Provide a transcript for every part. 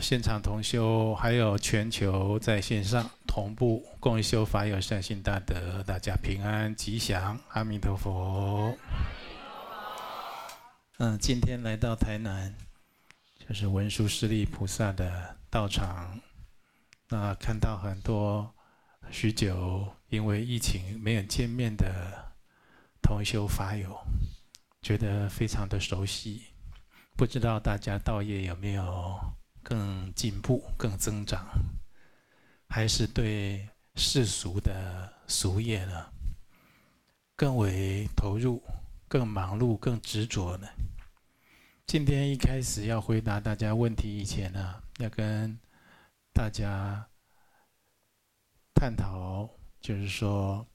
现场同修，还有全球在线上同步共修法友善心大德，大家平安吉祥，阿弥陀佛。嗯，今天来到台南，就是文殊师利菩萨的道场，那看到很多许久因为疫情没有见面的同修法友，觉得非常的熟悉，不知道大家道业有没有？更进步、更增长，还是对世俗的俗业呢，更为投入、更忙碌、更执着呢？今天一开始要回答大家问题以前呢，要跟大家探讨，就是说，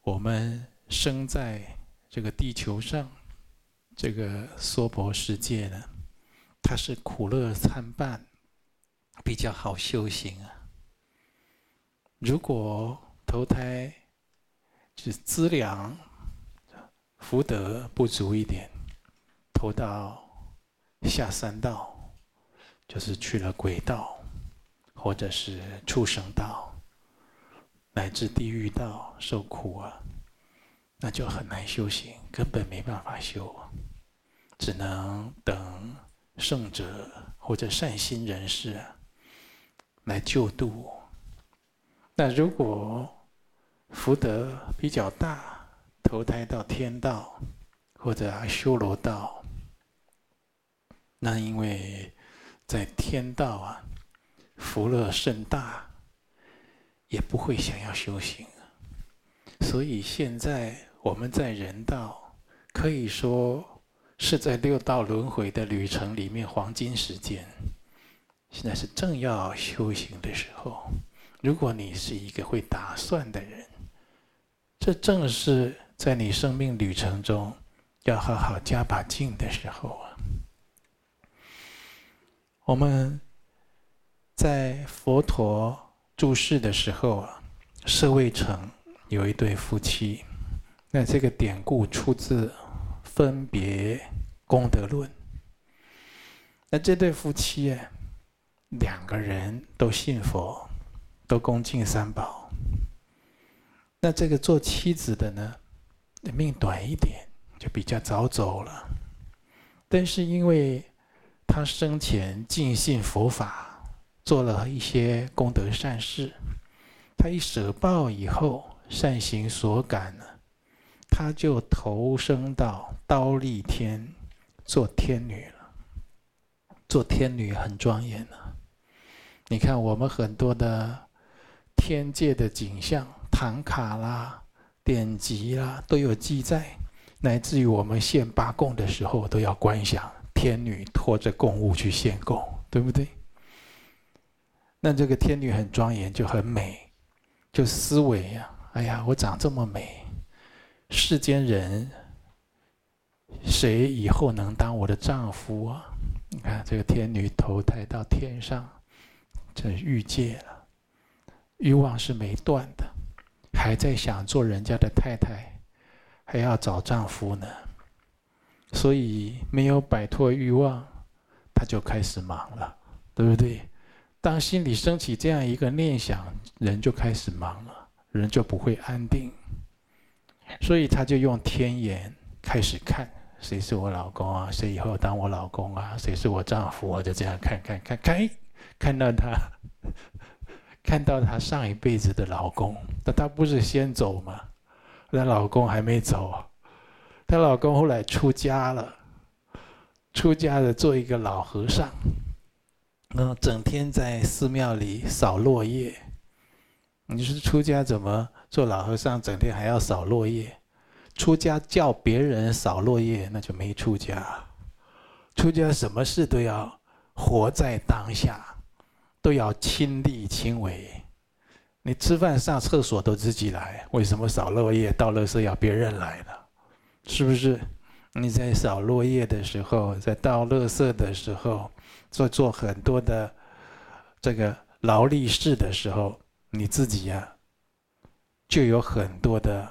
我们生在这个地球上，这个娑婆世界呢，它是苦乐参半。比较好修行啊。如果投胎是资粮福德不足一点，投到下三道，就是去了鬼道，或者是畜生道，乃至地狱道受苦啊，那就很难修行，根本没办法修，只能等圣者或者善心人士啊。来救度。那如果福德比较大，投胎到天道或者修罗道，那因为在天道啊，福乐甚大，也不会想要修行。所以现在我们在人道，可以说是在六道轮回的旅程里面黄金时间。现在是正要修行的时候，如果你是一个会打算的人，这正是在你生命旅程中要好好加把劲的时候啊。我们在佛陀住世的时候啊，舍卫城有一对夫妻，那这个典故出自《分别功德论》。那这对夫妻啊。两个人都信佛，都恭敬三宝。那这个做妻子的呢，命短一点，就比较早走了。但是因为他生前尽信佛法，做了一些功德善事，他一舍报以后，善行所感呢，他就投生到刀利天做天女了。做天女很庄严呢。你看，我们很多的天界的景象、唐卡啦、典籍啦，都有记载，乃至于我们献八供的时候，都要观想天女拖着供物去献供，对不对？那这个天女很庄严，就很美，就思维呀，哎呀，我长这么美，世间人谁以后能当我的丈夫啊？你看，这个天女投胎到天上。这欲界了，欲望是没断的，还在想做人家的太太，还要找丈夫呢。所以没有摆脱欲望，他就开始忙了，对不对？当心里升起这样一个念想，人就开始忙了，人就不会安定。所以他就用天眼开始看，谁是我老公啊？谁以后当我老公啊？谁是我丈夫啊？就这样看看看看。看到她，看到她上一辈子的老公，那她不是先走吗？她老公还没走，她老公后来出家了，出家了做一个老和尚，嗯，整天在寺庙里扫落叶。你说出家怎么做老和尚，整天还要扫落叶？出家叫别人扫落叶，那就没出家。出家什么事都要活在当下。都要亲力亲为，你吃饭上厕所都自己来，为什么扫落叶倒垃圾要别人来呢？是不是？你在扫落叶的时候，在倒垃圾的时候，做做很多的这个劳力事的时候，你自己呀、就有很多的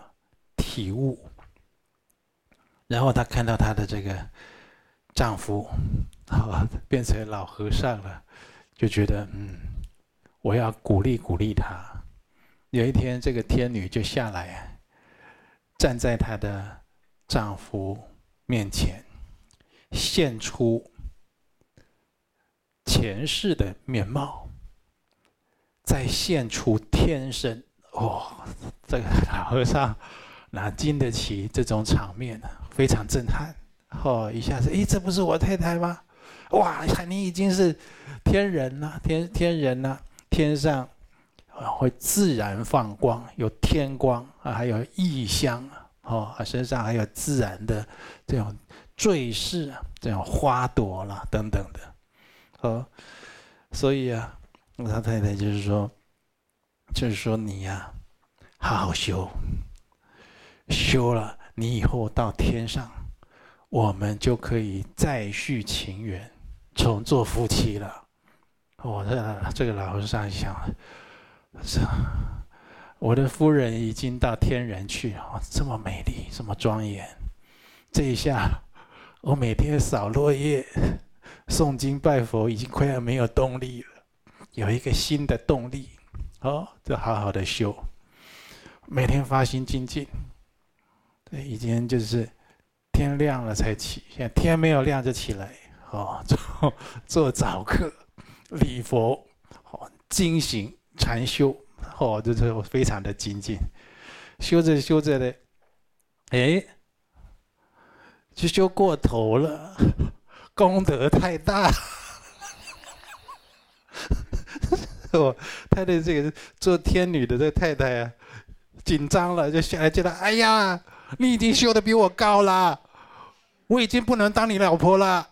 体悟。然后她看到她的这个丈夫，好变成老和尚了。就觉得嗯，我要鼓励鼓励她。有一天，这个天女就下来，站在她的丈夫面前，现出前世的面貌，再现出天身。哦，这个老和尚哪经得起这种场面呢？非常震撼。哦，一下子，诶，这不是我太太吗？哇，你已经是天人了，天天人了，天上会自然放光，有天光啊，还有异香哦，身上还有自然的这种坠饰，这种花朵啦等等的，哦，所以啊，他太太就是说，就是说你呀，好好修，修了，你以后到天上，我们就可以再续情缘。重做夫妻了，我、哦、这个老和尚想，是我的夫人已经到天人去，哦，这么美丽，这么庄严。这一下，我每天扫落叶、诵经拜佛，已经快要没有动力了。有一个新的动力，哦，就好好的修，每天发心精进。对，已经就是天亮了才起，现在天没有亮就起来。哦，做做早课、礼佛、哦，精行禅修，哦，这这非常的精进。修着修着的，哎，就修过头了，功德太大。哦，他的这个做天女的这太太啊，紧张了，就下来叫他：“哎呀，你已经修的比我高了，我已经不能当你老婆了。”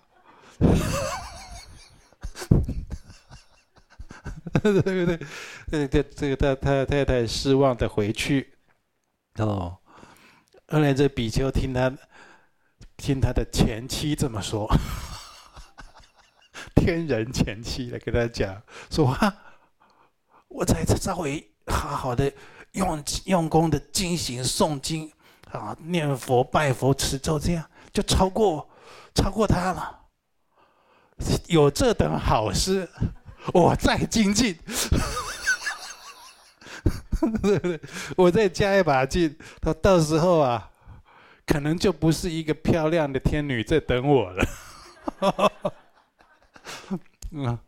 对 不对？对对，这个他他太太失望的回去。哦，后来这比丘听他听他的前妻这么说，天人前妻来跟他讲说啊，我才稍微好好的用用功的进行诵经啊，念佛拜佛持咒，这样就超过超过他了。有这等好事，我再精进，我再加一把劲，到到时候啊，可能就不是一个漂亮的天女在等我了。嗯，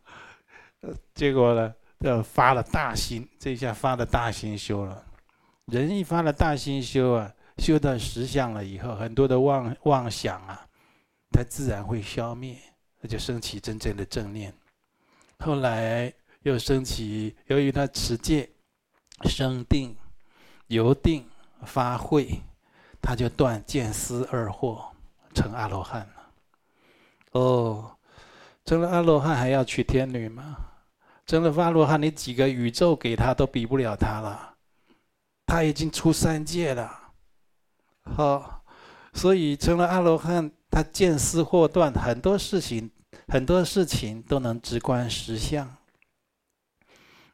结果呢，就发了大心，这下发了大心修了。人一发了大心修啊，修到实相了以后，很多的妄妄想啊，它自然会消灭。那就升起真正的正念，后来又升起，由于他持戒、生定、由定发慧，他就断见思二惑，成阿罗汉了。哦，成了阿罗汉还要娶天女吗？成了阿罗汉，你几个宇宙给他都比不了他了，他已经出三界了。好，所以成了阿罗汉。他见思惑断，很多事情，很多事情都能直观实相。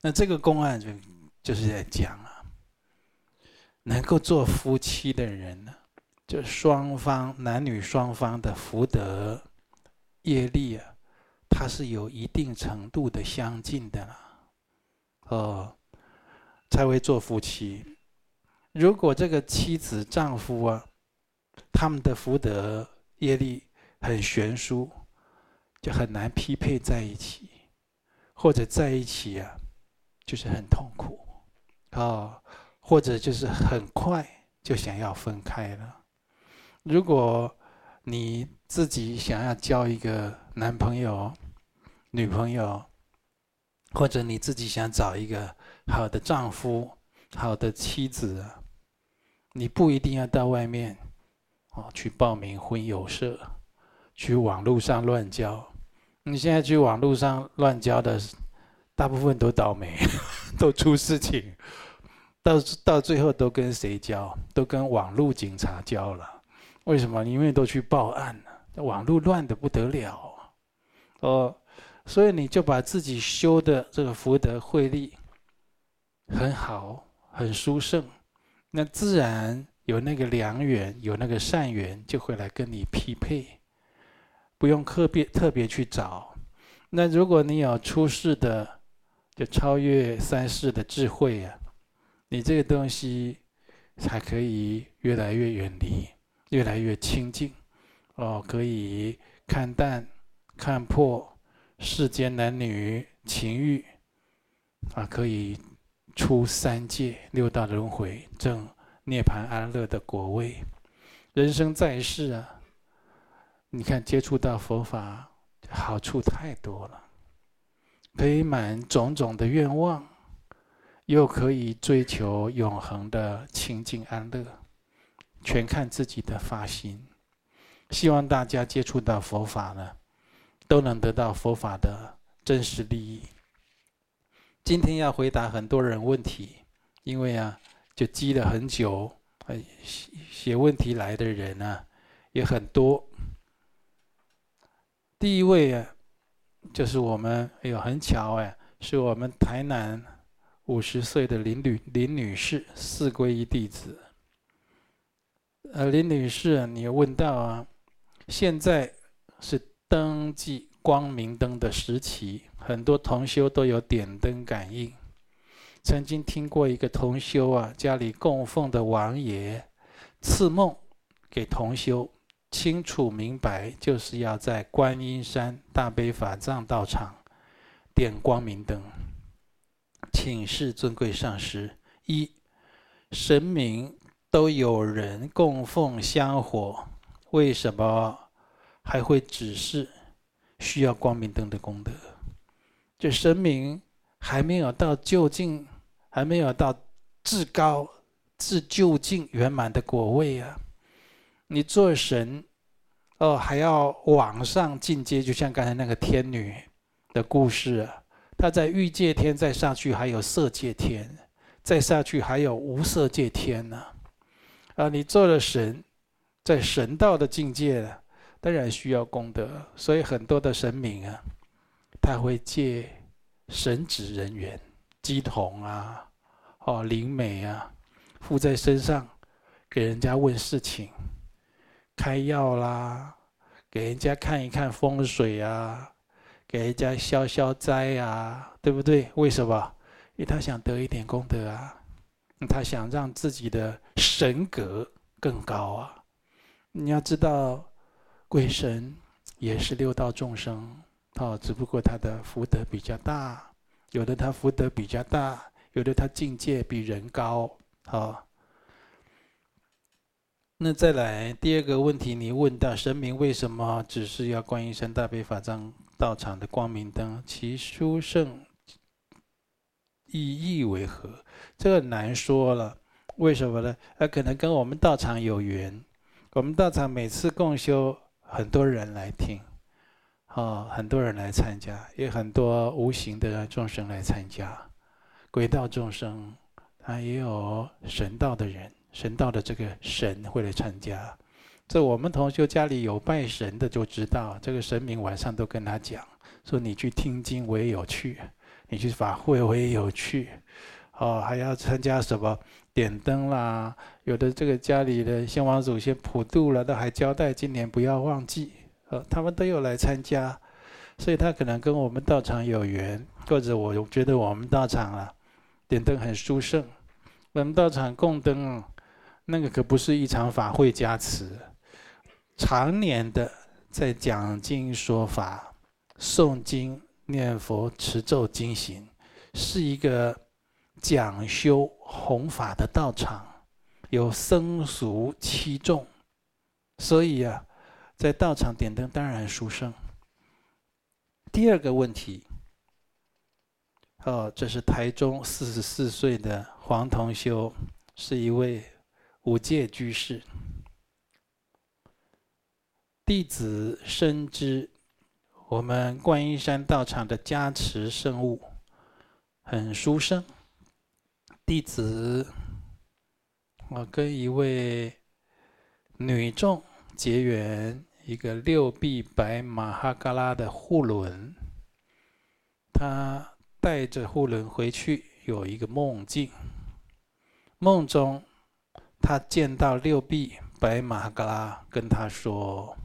那这个公案就就是在讲啊，能够做夫妻的人呢，就双方男女双方的福德业力啊，它是有一定程度的相近的啦，哦，才会做夫妻。如果这个妻子丈夫啊，他们的福德，业力很悬殊，就很难匹配在一起，或者在一起啊，就是很痛苦，啊、哦，或者就是很快就想要分开了。如果你自己想要交一个男朋友、女朋友，或者你自己想找一个好的丈夫、好的妻子，你不一定要到外面。哦，去报名婚友社，去网络上乱交。你现在去网络上乱交的，大部分都倒霉，都出事情，到到最后都跟谁交？都跟网络警察交了。为什么？因为都去报案了，网络乱的不得了。哦，所以你就把自己修的这个福德慧力很好，很殊胜，那自然。有那个良缘，有那个善缘，就会来跟你匹配，不用特别特别去找。那如果你有出世的，就超越三世的智慧啊，你这个东西才可以越来越远离，越来越清净。哦，可以看淡、看破世间男女情欲，啊，可以出三界六道轮回，证涅槃安乐的果位。人生在世啊，你看接触到佛法，好处太多了，可以满种种的愿望，又可以追求永恒的清净安乐，全看自己的发心。希望大家接触到佛法呢，都能得到佛法的真实利益。今天要回答很多人问题，因为啊，就积了很久。写问题来的人呢，也很多。第一位啊，就是我们，哎呦，很巧哎，是我们台南五十岁的林女林女士，四皈依弟子。呃，林女士，你问到啊，现在是灯记光明灯的时期，很多同修都有点灯感应。曾经听过一个同修啊，家里供奉的王爷赐梦给同修，清楚明白，就是要在观音山大悲法藏道场点光明灯。请示尊贵上师：一、神明都有人供奉香火，为什么还会指示需要光明灯的功德？这神明还没有到究竟。还没有到至高、至究竟圆满的果位啊！你做神，哦，还要往上进阶，就像刚才那个天女的故事，她在欲界天，再上去还有色界天，再下去还有无色界天呢。啊，你做了神，在神道的境界，当然需要功德，所以很多的神明啊，他会借神职人员、乩童啊。哦，灵媒啊，附在身上，给人家问事情，开药啦，给人家看一看风水啊，给人家消消灾啊，对不对？为什么？因为他想得一点功德啊，他想让自己的神格更高啊。你要知道，鬼神也是六道众生，哦，只不过他的福德比较大，有的他福德比较大。有的他境界比人高，哦。那再来第二个问题，你问到神明为什么只是要观音山大悲法藏道场的光明灯？其殊胜意义为何？这个难说了。为什么呢？那可能跟我们道场有缘。我们道场每次共修，很多人来听，啊，很多人来参加，也很多无形的众生来参加。鬼道众生，他也有神道的人，神道的这个神会来参加。这我们同学家里有拜神的就知道，这个神明晚上都跟他讲，说你去听经我也有去，你去法会我也有去，哦，还要参加什么点灯啦，有的这个家里的先王祖先普渡了，都还交代今年不要忘记，呃，他们都有来参加，所以他可能跟我们道场有缘，或者我觉得我们道场啊。点灯很殊胜，我们道场供灯啊，那个可不是一场法会加持，常年的在讲经说法、诵经、念佛、持咒、经行，是一个讲修弘法的道场，有僧俗七众，所以啊，在道场点灯当然殊胜。第二个问题。哦，这是台中四十四岁的黄同修，是一位五戒居士。弟子深知我们观音山道场的加持圣物很殊胜。弟子，我跟一位女众结缘，一个六臂白马哈嘎拉的护轮，他。带着护轮回去，有一个梦境。梦中，他见到六臂白马嘎拉跟他说：“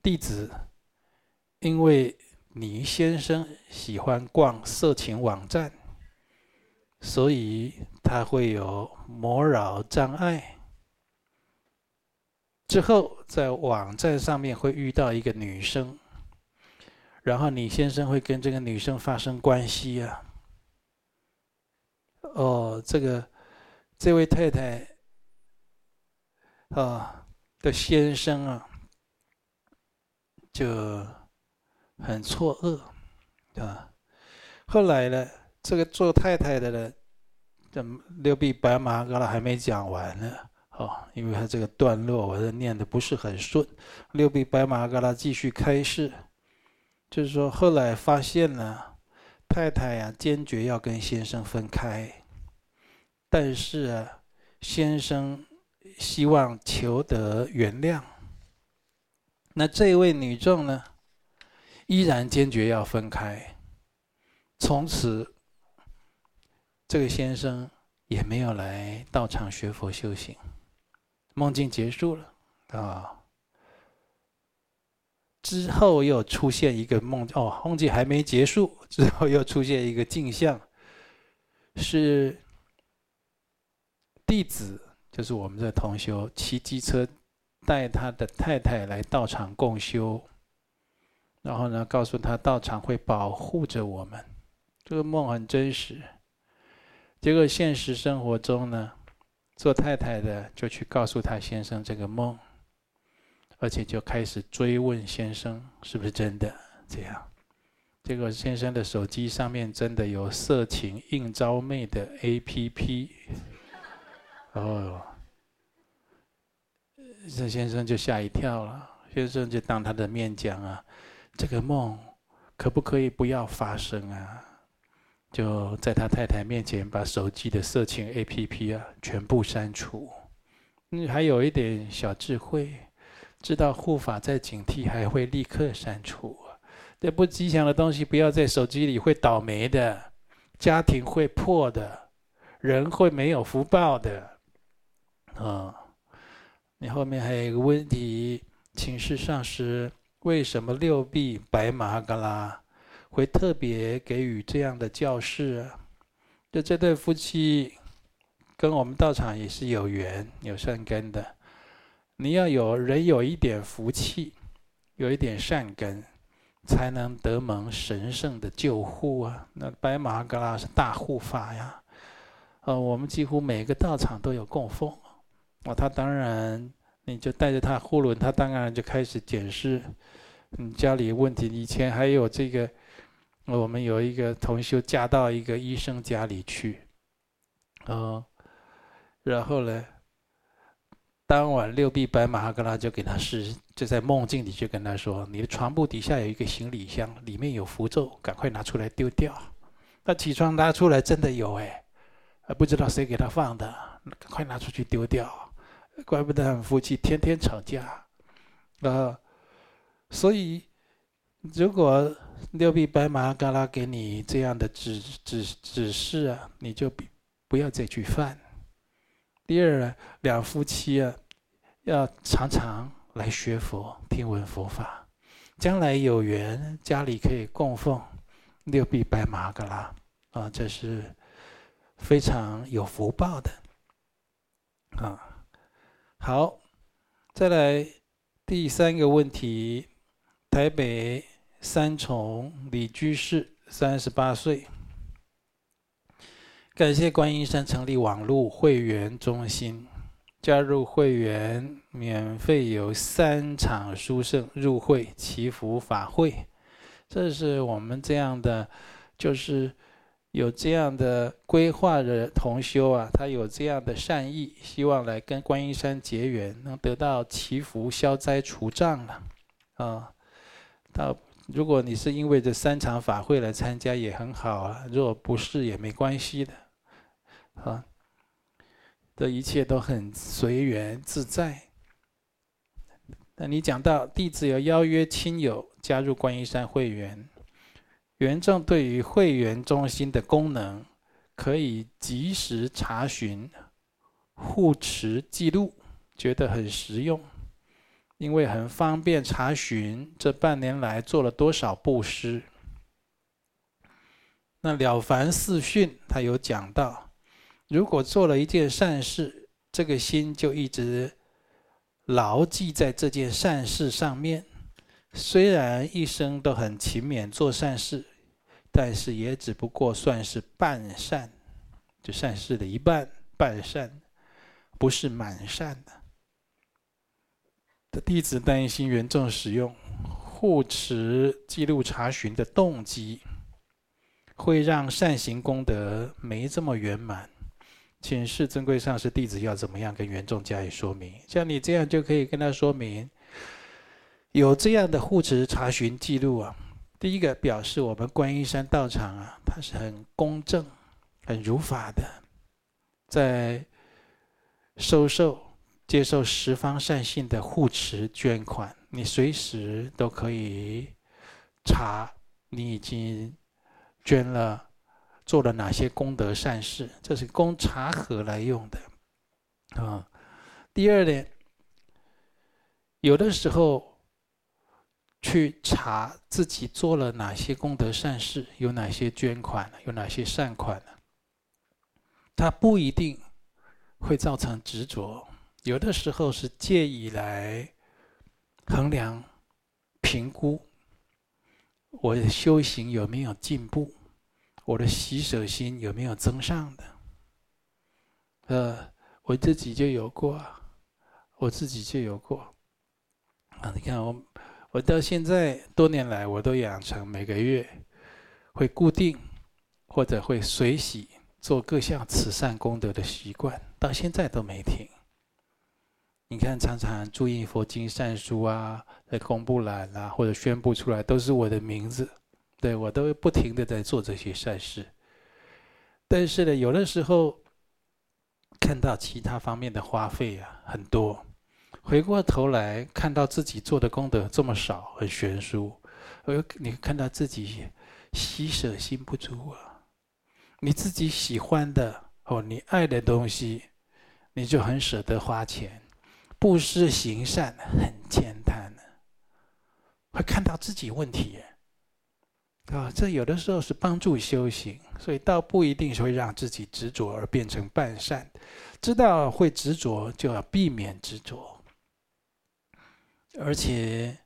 弟子，因为你先生喜欢逛色情网站，所以他会有魔扰障碍。之后在网站上面会遇到一个女生，然后你先生会跟这个女生发生关系啊。哦，这个这位太太啊的先生啊，就很错愕啊。后来呢，这个做太太的呢，这六臂白马嘎拉还没讲完呢。哦，因为他这个段落我这念的不是很顺。六臂白马嘎拉继续开示，就是说后来发现了太太呀，坚决要跟先生分开。但是啊，先生希望求得原谅。那这位女众呢，依然坚决要分开。从此，这个先生也没有来道场学佛修行。梦境结束了啊，之后又出现一个梦哦，梦境还没结束，之后又出现一个镜像，是。弟子就是我们的同修，骑机车带他的太太来道场共修，然后呢，告诉他道场会保护着我们。这个梦很真实。结果现实生活中呢，做太太的就去告诉他先生这个梦，而且就开始追问先生是不是真的这样。结果先生的手机上面真的有色情应招妹的 APP。哦，这先生就吓一跳了。先生就当他的面讲啊，这个梦可不可以不要发生啊？就在他太太面前把手机的色情 APP 啊全部删除。嗯，还有一点小智慧，知道护法在警惕，还会立刻删除。这不吉祥的东西不要在手机里，会倒霉的，家庭会破的，人会没有福报的。啊、你后面还有一个问题，请示上师，为什么六臂白马嘎拉会特别给予这样的教示？就这对夫妻跟我们道场也是有缘、有善根的。你要有人有一点福气，有一点善根，才能得蒙神圣的救护啊！那白马嘎拉是大护法呀，呃，我们几乎每个道场都有供奉。哦，他当然，你就带着他护轮，他当然就开始检视你家里问题。以前还有这个，我们有一个同修嫁到一个医生家里去，哦，然后呢，当晚六臂白马哈格拉就给他示，就在梦境里就跟他说：“你的床铺底下有一个行李箱，里面有符咒，赶快拿出来丢掉。”他起床拿出来，真的有哎，不知道谁给他放的，快拿出去丢掉。怪不得他们夫妻天天吵架，啊！所以如果六臂白马嘎拉给你这样的指指指示啊，你就不要再去犯。第二呢，两夫妻啊，要常常来学佛，听闻佛法，将来有缘家里可以供奉六臂白马嘎拉啊，这是非常有福报的啊。好，再来第三个问题。台北三重李居士，三十八岁，感谢观音山成立网络会员中心，加入会员免费有三场殊胜入会祈福法会。这是我们这样的，就是。有这样的规划的同修啊，他有这样的善意，希望来跟观音山结缘，能得到祈福消灾除障了，啊，到如果你是因为这三场法会来参加也很好啊，如果不是也没关系的，啊，这一切都很随缘自在。那你讲到弟子有邀约亲友加入观音山会员。缘众对于会员中心的功能，可以及时查询、护持记录，觉得很实用。因为很方便查询，这半年来做了多少布施。那《了凡四训》他有讲到，如果做了一件善事，这个心就一直牢记在这件善事上面。虽然一生都很勤勉做善事，但是也只不过算是半善，就善事的一半，半善，不是满善的。的弟子担心缘众使用护持记录查询的动机，会让善行功德没这么圆满。请示尊贵上师，弟子要怎么样跟缘众加以说明？像你这样就可以跟他说明。有这样的护持查询记录啊，第一个表示我们观音山道场啊，它是很公正、很如法的，在收受、接受十方善信的护持捐款，你随时都可以查你已经捐了、做了哪些功德善事，这是供查核来用的啊。第二点，有的时候。去查自己做了哪些功德善事，有哪些捐款，有哪些善款，它不一定会造成执着，有的时候是借以来衡量、评估我的修行有没有进步，我的洗舍心有没有增上的。呃，我自己就有过，我自己就有过。啊，你看我。我到现在多年来，我都养成每个月会固定或者会随喜做各项慈善功德的习惯，到现在都没停。你看，常常注印佛经善书啊，在公布栏啊，或者宣布出来，都是我的名字，对，我都不停的在做这些善事。但是呢，有的时候看到其他方面的花费啊，很多。回过头来看到自己做的功德这么少，很悬殊，而你看到自己喜舍心不足啊，你自己喜欢的哦，你爱的东西，你就很舍得花钱，布施行善很慳贪，会看到自己问题啊，这有的时候是帮助修行，所以倒不一定是会让自己执着而变成半善，知道会执着就要避免执着。而且，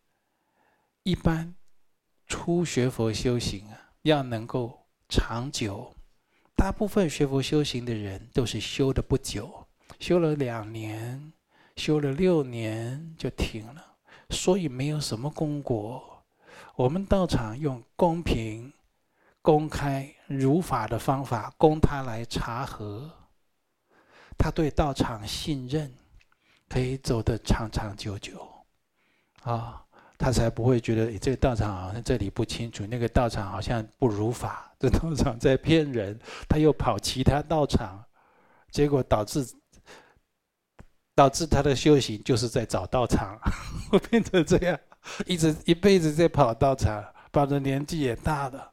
一般初学佛修行啊，要能够长久。大部分学佛修行的人都是修的不久，修了两年，修了六年就停了，所以没有什么功果。我们道场用公平、公开、如法的方法供他来查核，他对道场信任，可以走得长长久久。啊、他才不会觉得这个道场好像这里不清楚，那个道场好像不如法，这道场在骗人，他又跑其他道场，结果导致导致他的修行就是在找道场，会变成这样，一直一辈子在跑道场，跑的年纪也大了，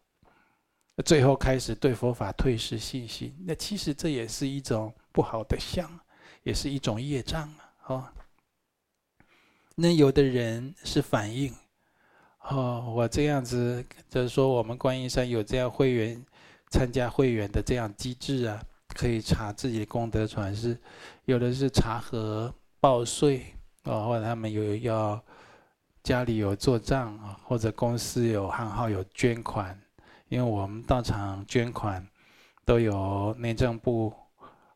最后开始对佛法退失信心，那其实这也是一种不好的相，也是一种业障啊，哦。那有的人是反映，哦，我这样子就是说，我们观音山有这样会员参加会员的这样机制啊，可以查自己的功德传世，有的是查核报税啊，或者他们有要家里有做账啊，或者公司有行号有捐款，因为我们到场捐款都有内政部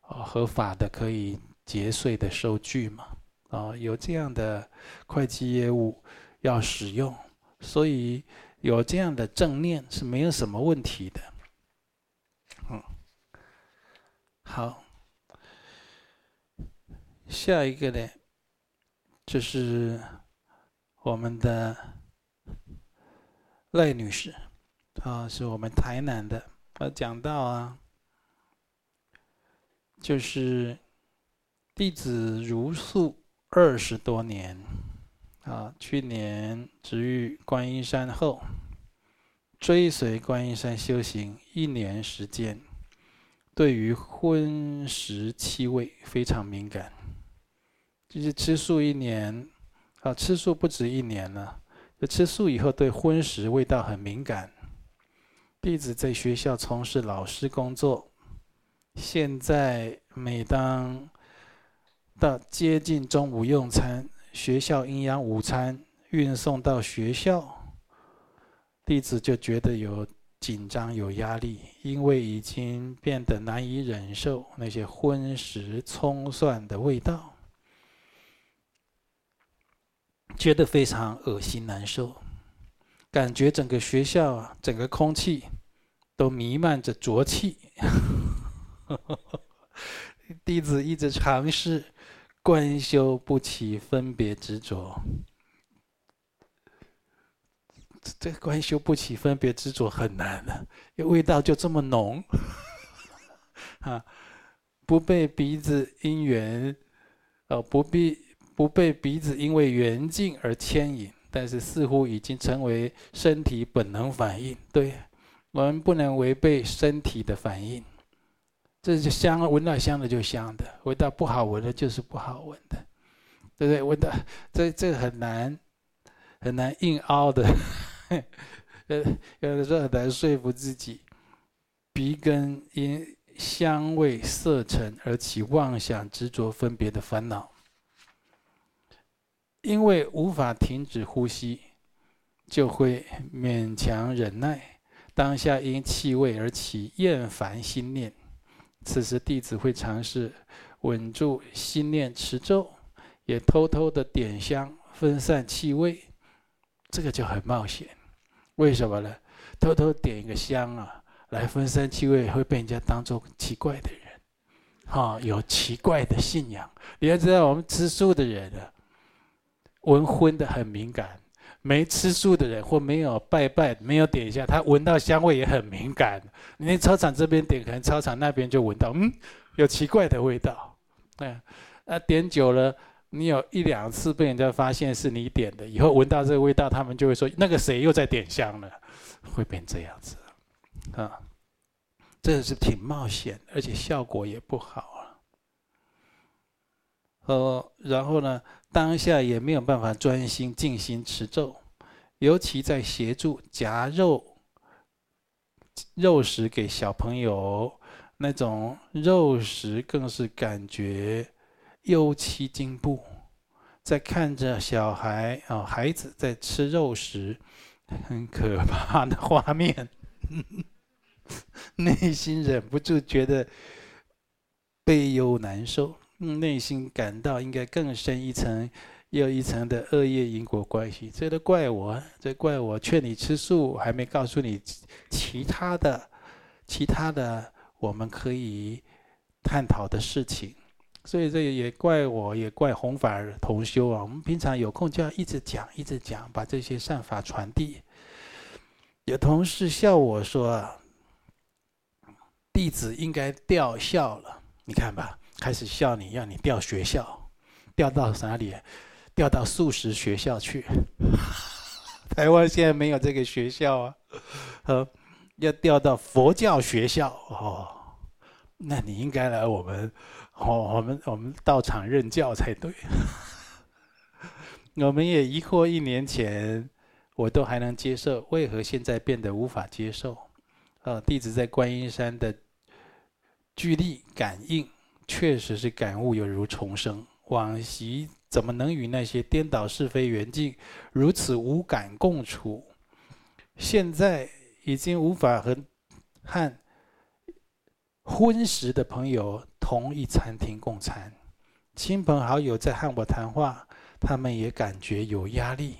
合法的可以节税的收据嘛。啊，有这样的会计业务要使用，所以有这样的正念是没有什么问题的。嗯，好，下一个呢，就是我们的赖女士，啊，是我们台南的，啊，讲到啊，就是弟子如素。二十多年，啊，去年值遇观音山后，追随观音山修行一年时间，对于荤食气味非常敏感。就是吃素一年，啊，吃素不止一年了。这吃素以后，对荤食味道很敏感。弟子在学校从事老师工作，现在每当到接近中午用餐，学校营养午餐运送到学校，弟子就觉得有紧张、有压力，因为已经变得难以忍受那些荤食葱蒜的味道。觉得非常恶心难受，感觉整个学校，整个空气都弥漫着浊气。弟子一直尝试观修不起分别执着，这个观修不起分别执着很难的，因为味道就这么浓 啊，不被鼻子因缘，呃，不必。不被鼻子因为缘境而牵引，但是似乎已经成为身体本能反应。对，我们不能违背身体的反应。这就香，闻到香的就香的，闻到不好闻的就是不好闻的，对不对？闻到这这很难很难硬凹的，呃，有的时候很难说服自己。鼻根因香味色尘而起妄想执着分别的烦恼。因为无法停止呼吸，就会勉强忍耐。当下因气味而起厌烦心念，此时弟子会尝试稳住心念持咒，也偷偷的点香分散气味。这个就很冒险，为什么呢？偷偷点一个香啊，来分散气味，会被人家当做奇怪的人，哈、有奇怪的信仰。你要知道，我们吃素的人啊。闻荤的很敏感，没吃素的人或没有拜拜、没有点一下，他闻到香味也很敏感。你操场这边点，可能操场那边就闻到，嗯，有奇怪的味道。哎，那点久了，你有一两次被人家发现是你点的，以后闻到这个味道，他们就会说那个谁又在点香了，会变这样子，啊，这是挺冒险，而且效果也不好。呃，然后呢？当下也没有办法专心静心持咒，尤其在协助夹肉肉食给小朋友，那种肉食更是感觉忧戚惊怖。在看着小孩啊、哦，孩子在吃肉食，很可怕的画面，内心忍不住觉得悲忧难受。内心感到应该更深一层又一层的恶业因果关系，这都怪我，这怪我劝你吃素，还没告诉你其他的、其他的我们可以探讨的事情，所以这也怪我，也怪弘法同修啊。我们平常有空就要一直讲、一直讲，把这些善法传递。有同事笑我说：“弟子应该调孝了。”你看吧。开始笑你，要你调学校，调到哪里？调到素食学校去。台湾现在没有这个学校啊，呃，要调到佛教学校哦。那你应该来我们，哦，我们我们道场任教才对。我们也疑惑，一年前我都还能接受，为何现在变得无法接受？呃，弟子在观音山的聚力感应。确实是感悟犹如重生，往昔怎么能与那些颠倒是非缘境如此无感共处？现在已经无法和和婚时的朋友同一餐厅共餐，亲朋好友在和我谈话，他们也感觉有压力。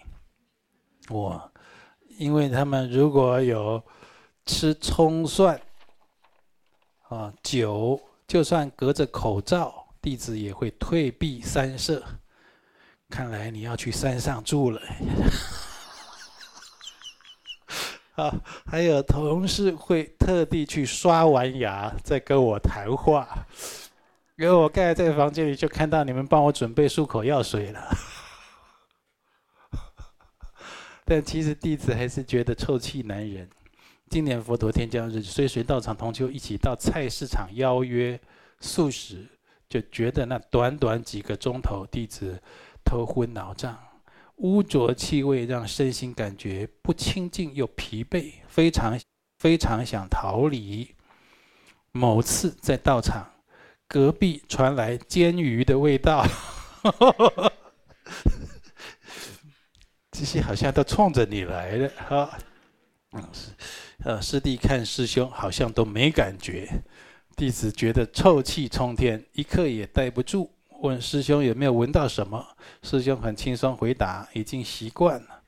我，因为他们如果有吃葱蒜啊酒。就算隔着口罩，弟子也会退避三舍。看来你要去山上住了。啊，还有同事会特地去刷完牙再跟我谈话，因为我刚才在房间里就看到你们帮我准备漱口药水了。但其实弟子还是觉得臭气难忍。今年佛陀天降日，随随道场同修一起到菜市场邀约素食，就觉得那短短几个钟头，弟子头昏脑胀，污浊气味让身心感觉不清净又疲惫，非常非常想逃离。某次在道场，隔壁传来煎鱼的味道，这些好像都冲着你来了哈。嗯，是，呃，师弟看师兄好像都没感觉，弟子觉得臭气冲天，一刻也待不住。问师兄有没有闻到什么？师兄很轻松回答：“已经习惯了。”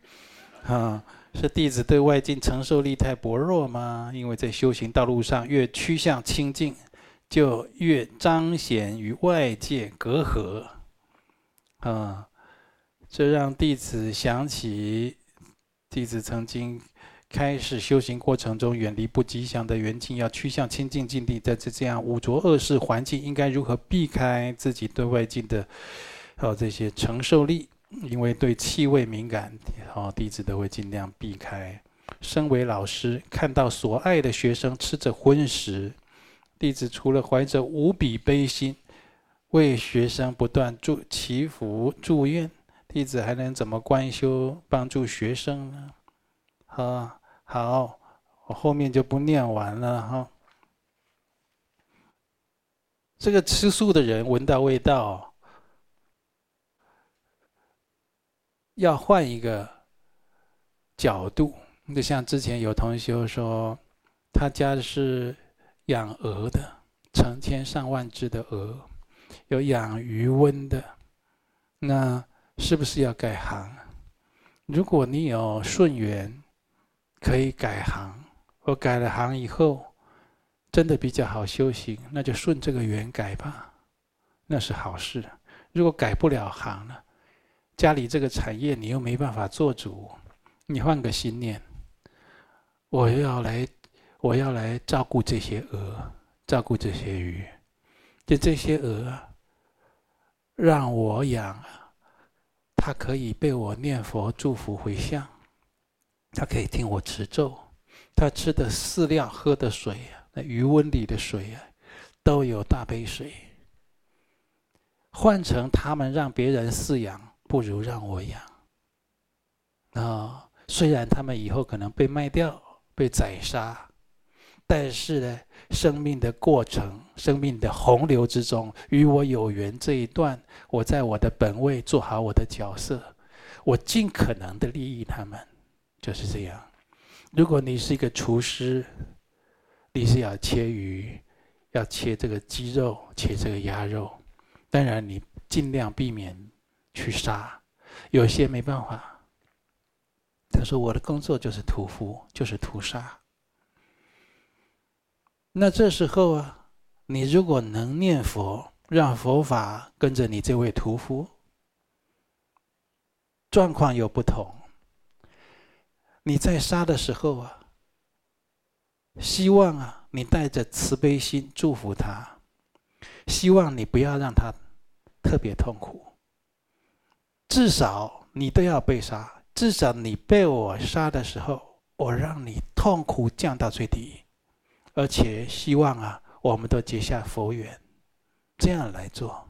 啊，是弟子对外境承受力太薄弱吗？因为在修行道路上，越趋向清净，就越彰显与外界隔阂。啊，这让弟子想起弟子曾经。开始修行过程中，远离不吉祥的缘境，要趋向清净境地。在这这样污浊恶世环境，应该如何避开自己对外境的哦这些承受力？因为对气味敏感，哦弟子都会尽量避开。身为老师，看到所爱的学生吃着荤食，弟子除了怀着无比悲心，为学生不断祝祈福祝愿，弟子还能怎么观修帮助学生呢？好。好，我后面就不念完了哈。这个吃素的人闻到味道，要换一个角度。就像之前有同学说，他家是养鹅的，成千上万只的鹅，有养鱼温的，那是不是要改行？如果你有顺缘。可以改行，我改了行以后，真的比较好修行，那就顺这个缘改吧，那是好事。如果改不了行了，家里这个产业你又没办法做主，你换个心念，我要来，我要来照顾这些鹅，照顾这些鱼，就这些鹅，让我养，它可以被我念佛祝福回向。他可以听我持咒，他吃的饲料、喝的水，那鱼温里的水啊，都有大杯水。换成他们让别人饲养，不如让我养。啊，虽然他们以后可能被卖掉、被宰杀，但是呢，生命的过程、生命的洪流之中，与我有缘这一段，我在我的本位做好我的角色，我尽可能的利益他们。就是这样。如果你是一个厨师，你是要切鱼，要切这个鸡肉，切这个鸭肉，当然你尽量避免去杀。有些没办法，他说我的工作就是屠夫，就是屠杀。那这时候啊，你如果能念佛，让佛法跟着你这位屠夫，状况又不同。你在杀的时候啊，希望啊，你带着慈悲心祝福他，希望你不要让他特别痛苦。至少你都要被杀，至少你被我杀的时候，我让你痛苦降到最低，而且希望啊，我们都结下佛缘，这样来做。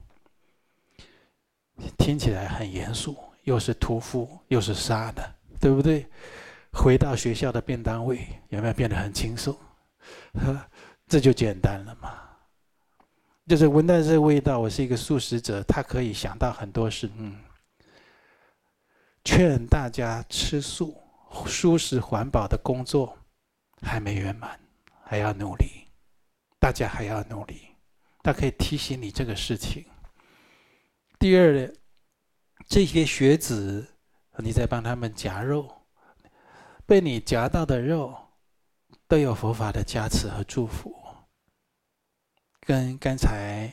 听起来很严肃，又是屠夫，又是杀的，对不对？回到学校的便当位，有没有变得很轻松？呵，这就简单了嘛。就是闻到这个味道，我是一个素食者，他可以想到很多事。嗯，劝大家吃素、舒适环保的工作还没圆满，还要努力。大家还要努力，他可以提醒你这个事情。第二呢，这些学子，你在帮他们夹肉。被你夹到的肉，都有佛法的加持和祝福，跟刚才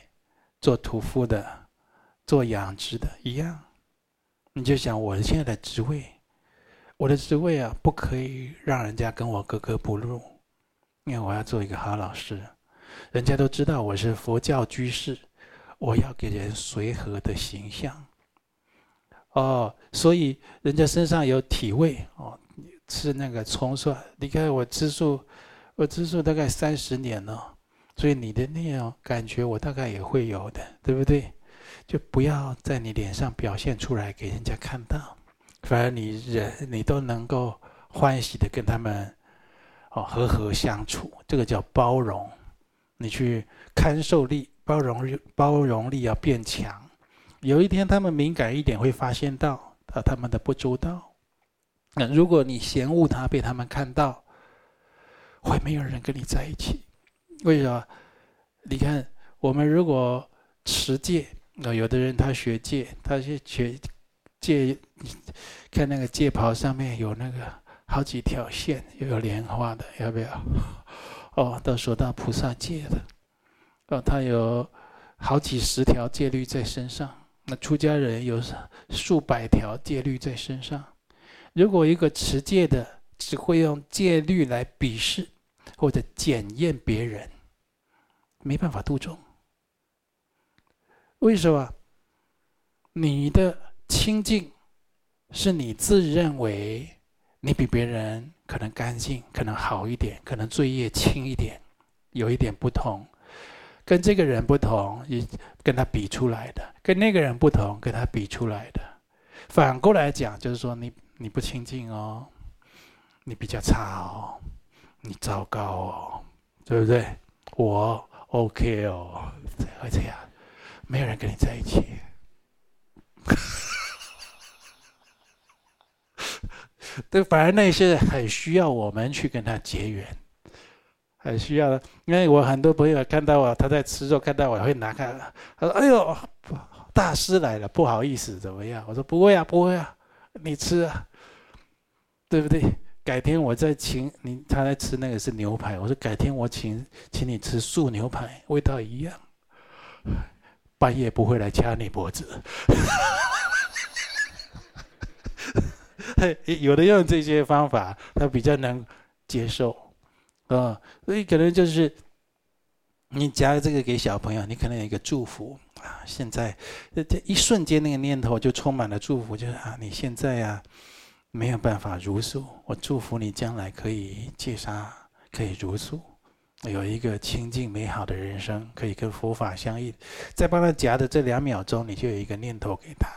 做屠夫的、做养殖的一样。你就想我现在的职位，我的职位啊，不可以让人家跟我格格不入，因为我要做一个好老师。人家都知道我是佛教居士，我要给人随和的形象。哦，所以人家身上有体味哦。吃那个葱蒜，你看我吃素，我吃素大概三十年了，所以你的那种感觉我大概也会有的，对不对？就不要在你脸上表现出来给人家看到，反而你人你都能够欢喜的跟他们哦和和相处，这个叫包容。你去看受力、包容、包容力要变强。有一天他们敏感一点，会发现到啊他们的不周到。那如果你嫌恶他，被他们看到，会没有人跟你在一起。为什么？你看，我们如果持戒，那有的人他学戒，他去学戒，看那个戒袍上面有那个好几条线，又有莲花的，要不要？哦，都说到菩萨戒的，哦，他有好几十条戒律在身上。那出家人有数百条戒律在身上。如果一个持戒的只会用戒律来鄙视或者检验别人，没办法度众。为什么？你的清净是你自认为你比别人。可能干净，可能好一点，可能罪业轻一点，有一点不同，跟这个人不同，你跟他比出来的；跟那个人不同，跟他比出来的。反过来讲，就是说你你不清净哦，你比较差哦，你糟糕哦，对不对？我 OK 哦，才会这样，没有人跟你在一起。对，反而那些很需要我们去跟他结缘，很需要的。因为我很多朋友看到我他在吃肉，看到我会拿开，他说：“哎呦，大师来了，不好意思，怎么样？”我说：“不会啊，不会啊，你吃啊，对不对？改天我再请你。”他在吃那个是牛排，我说：“改天我请请你吃素牛排，味道一样，半夜不会来掐你脖子。”有的用这些方法，他比较能接受，啊，所以可能就是你夹这个给小朋友，你可能有一个祝福啊。现在这一瞬间，那个念头就充满了祝福，就是啊，你现在呀没有办法茹素，我祝福你将来可以戒杀，可以茹素，有一个清净美好的人生，可以跟佛法相应。在帮他夹的这两秒钟，你就有一个念头给他。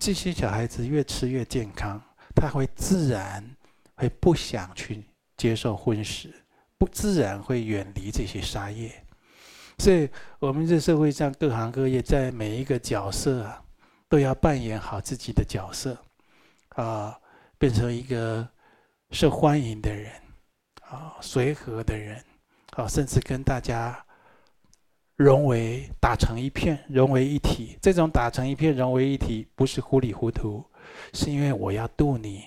这些小孩子越吃越健康，他会自然会不想去接受荤食，不自然会远离这些杀业。所以，我们这社会上各行各业，在每一个角色啊，都要扮演好自己的角色，啊，变成一个受欢迎的人，啊，随和的人，啊，甚至跟大家。融为打成一片，融为一体。这种打成一片、融为一体，不是糊里糊涂，是因为我要度你，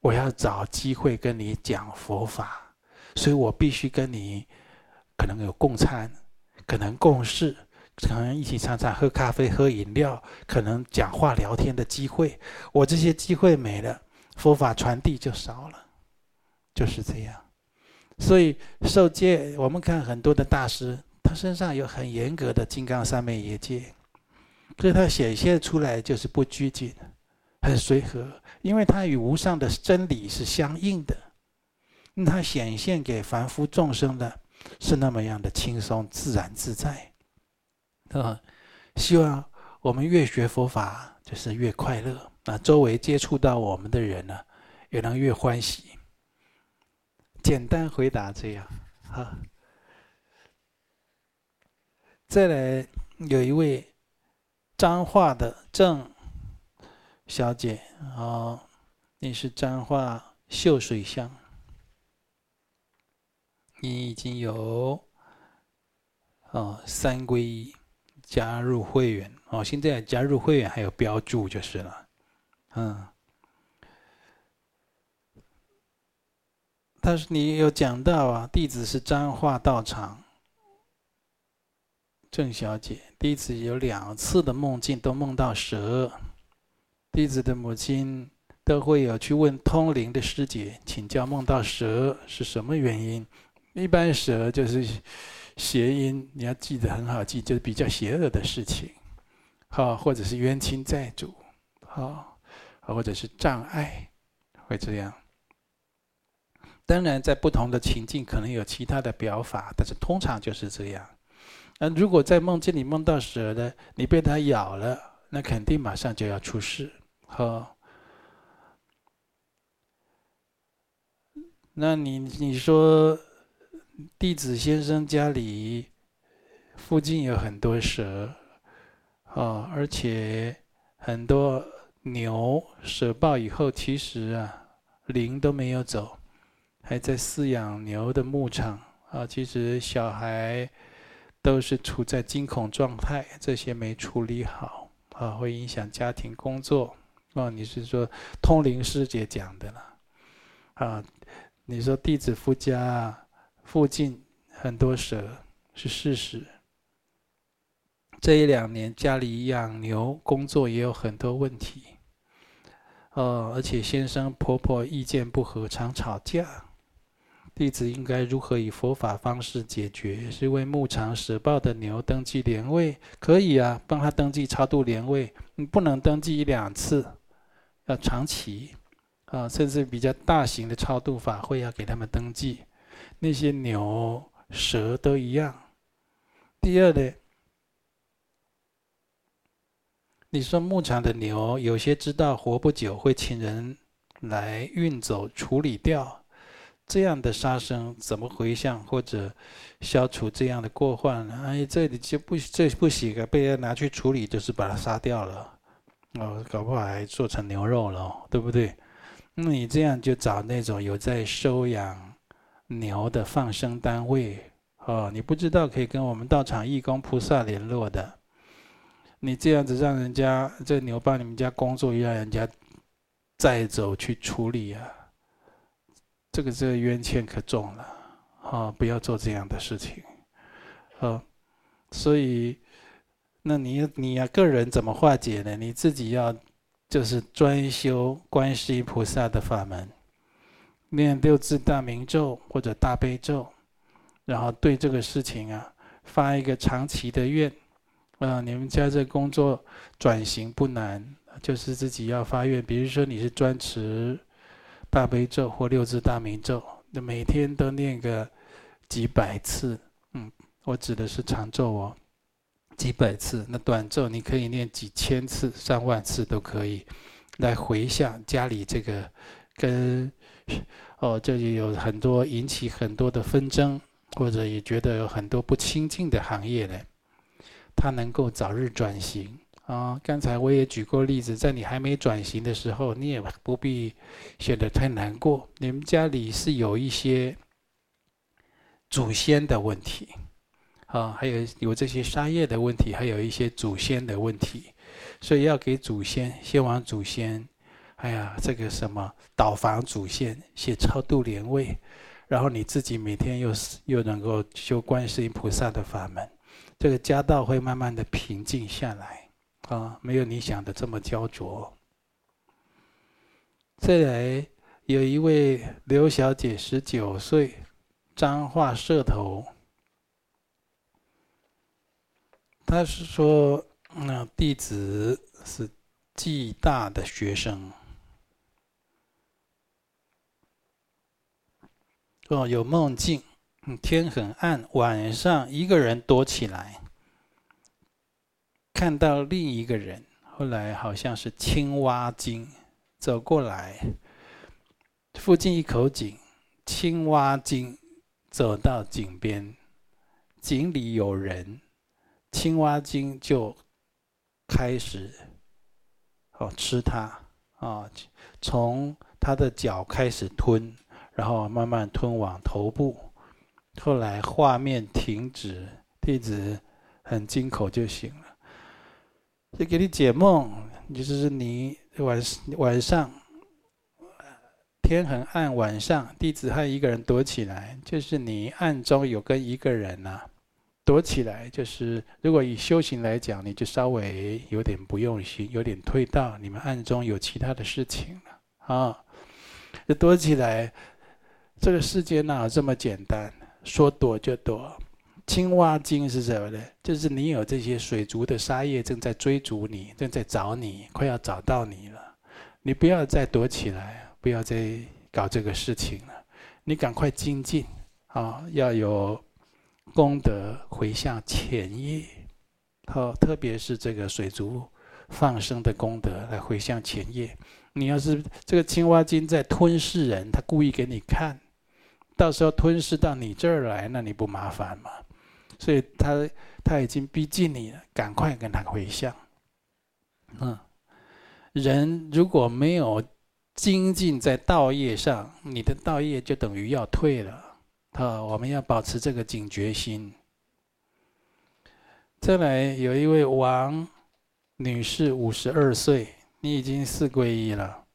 我要找机会跟你讲佛法，所以我必须跟你可能有共餐，可能共事，可能一起常常喝咖啡、喝饮料，可能讲话聊天的机会。我这些机会没了，佛法传递就少了，就是这样。所以受戒，我们看很多的大师。他身上有很严格的金刚三昧耶戒，所以他显现出来就是不拘谨，很随和，因为他与无上的真理是相应的。那他显现给凡夫众生的是那么样的轻松自然自在。啊，希望我们越学佛法就是越快乐，那周围接触到我们的人呢，也能越欢喜。简单回答这样，哈。再来，有一位彰化的郑小姐、哦，你是彰化秀水乡，你已经有哦三皈依，加入会员哦，现在加入会员还有标注就是了，嗯，但是你有讲到啊，弟子是彰化道场。郑小姐，弟子有两次的梦境都梦到蛇，弟子的母亲都会有去问通灵的师姐请教梦到蛇是什么原因。一般蛇就是谐音，你要记得很好记，就是比较邪恶的事情，好，或者是冤亲债主，好，或者是障碍，会这样。当然，在不同的情境，可能有其他的表法，但是通常就是这样。那如果在梦境里梦到蛇的，你被它咬了，那肯定马上就要出事，好。那你你说？弟子先生家里附近有很多蛇，啊，而且很多牛舍报以后，其实啊灵都没有走，还在饲养牛的牧场啊，其实小孩都是处在惊恐状态，这些没处理好啊，会影响家庭工作。哦，你是说通灵师姐讲的啦？啊？你说弟子夫家附近很多蛇是事实。这一两年家里养牛，工作也有很多问题。哦，而且先生婆婆意见不合，常吵架。弟子应该如何以佛法方式解决？是为牧场舍报的牛登记莲位？可以啊，帮他登记超度莲位。你不能登记一两次，要长期。啊，甚至比较大型的超度法会要给他们登记，那些牛、蛇都一样。第二呢，你说牧场的牛有些知道活不久，会请人来运走、处理掉，这样的杀生怎么回向或者消除这样的过患呢？哎，这里就不这不行啊，被人拿去处理就是把它杀掉了，哦，搞不好还做成牛肉了，对不对？那你这样就找那种有在收养牛的放生单位哦，你不知道可以跟我们道场义工菩萨联络的。你这样子让人家这牛帮你们家工作，又让人家载走去处理啊，这个这个冤欠可重了啊！不要做这样的事情，啊，所以那你你要个人怎么化解呢？你自己要。就是专修观世音菩萨的法门，念六字大明咒或者大悲咒，然后对这个事情啊发一个长期的愿。啊，你们家这工作转型不难，就是自己要发愿。比如说你是专持大悲咒或六字大明咒，那每天都念个几百次。嗯，我指的是长咒哦。几百次，那短咒你可以念几千次、上万次都可以，来回向家里这个跟哦，这里有很多引起很多的纷争，或者也觉得有很多不清净的行业呢，它能够早日转型啊。刚才我也举过例子，在你还没转型的时候，你也不必显得太难过。你们家里是有一些祖先的问题。啊，还有有这些商业的问题，还有一些祖先的问题，所以要给祖先、先王祖先，哎呀，这个什么导访祖先，写超度莲位，然后你自己每天又又能够修观世音菩萨的法门，这个家道会慢慢的平静下来啊，没有你想的这么焦灼。再来，有一位刘小姐，十九岁，彰化社头。他是说，那弟子是暨大的学生，哦，有梦境，天很暗，晚上一个人躲起来，看到另一个人，后来好像是青蛙精走过来，附近一口井，青蛙精走到井边，井里有人。青蛙精就开始哦吃它啊，从它的脚开始吞，然后慢慢吞往头部。后来画面停止，弟子很惊恐就醒了。就给你解梦，就是你晚晚上天很暗，晚上弟子和一个人躲起来，就是你暗中有跟一个人呐、躲起来就是，如果以修行来讲，你就稍微有点不用心，有点退道。你们暗中有其他的事情了啊，就躲起来。这个世界哪有这么简单？说躲就躲。青蛙精是什么呢？就是你有这些水族的杀业正在追逐你，正在找你，快要找到你了。你不要再躲起来，不要再搞这个事情了。你赶快精进啊，要有。功德回向前业，好，特别是这个水族放生的功德来回向前业。你要是这个青蛙精在吞噬人，他故意给你看，到时候吞噬到你这儿来，那你不麻烦吗？所以他他已经逼近你了，赶快跟他回向。嗯，人如果没有精进在道业上，你的道业就等于要退了。啊，我们要保持这个警觉心。再来，有一位王女士，五十二岁，你已经四皈依了。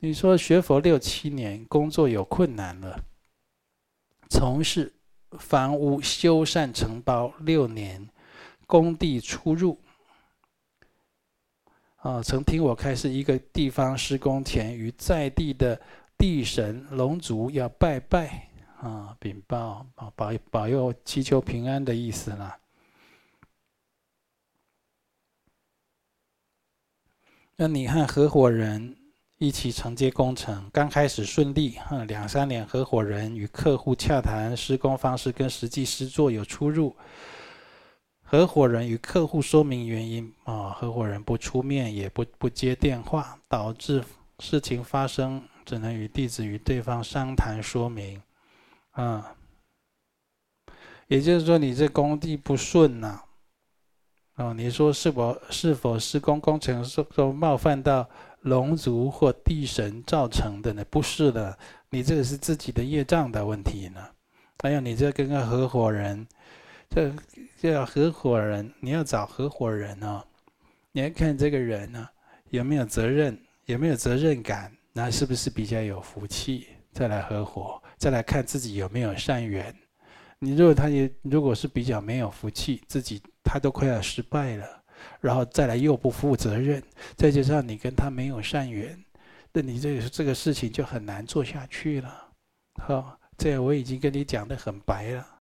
你说学佛六七年，工作有困难了，从事房屋修缮承包六年，工地出入。啊，曾听我开示，一个地方施工前，与在地的地神龙族要拜拜啊，禀报保保保佑祈求平安的意思啦。那你和合伙人一起承接工程，刚开始顺利，哈，两三年合伙人与客户洽谈施工方式跟实际施作有出入。合伙人与客户说明原因啊，合伙人不出面也不不接电话，导致事情发生，只能与弟子与对方商谈说明，啊，也就是说你这工地不顺呐，哦，你说是否是否施工工程受受冒犯到龙族或地神造成的呢？不是的，你这个是自己的业障的问题呢。还有你这跟个合伙人。这叫合伙人，你要找合伙人哦。你要看这个人呢，有没有责任，有没有责任感，那是不是比较有福气？再来合伙，再来看自己有没有善缘。你如果他也如果是比较没有福气，自己他都快要失败了，然后再来又不负责任，再加上你跟他没有善缘，那你这个这个事情就很难做下去了。好，这我已经跟你讲得很白了。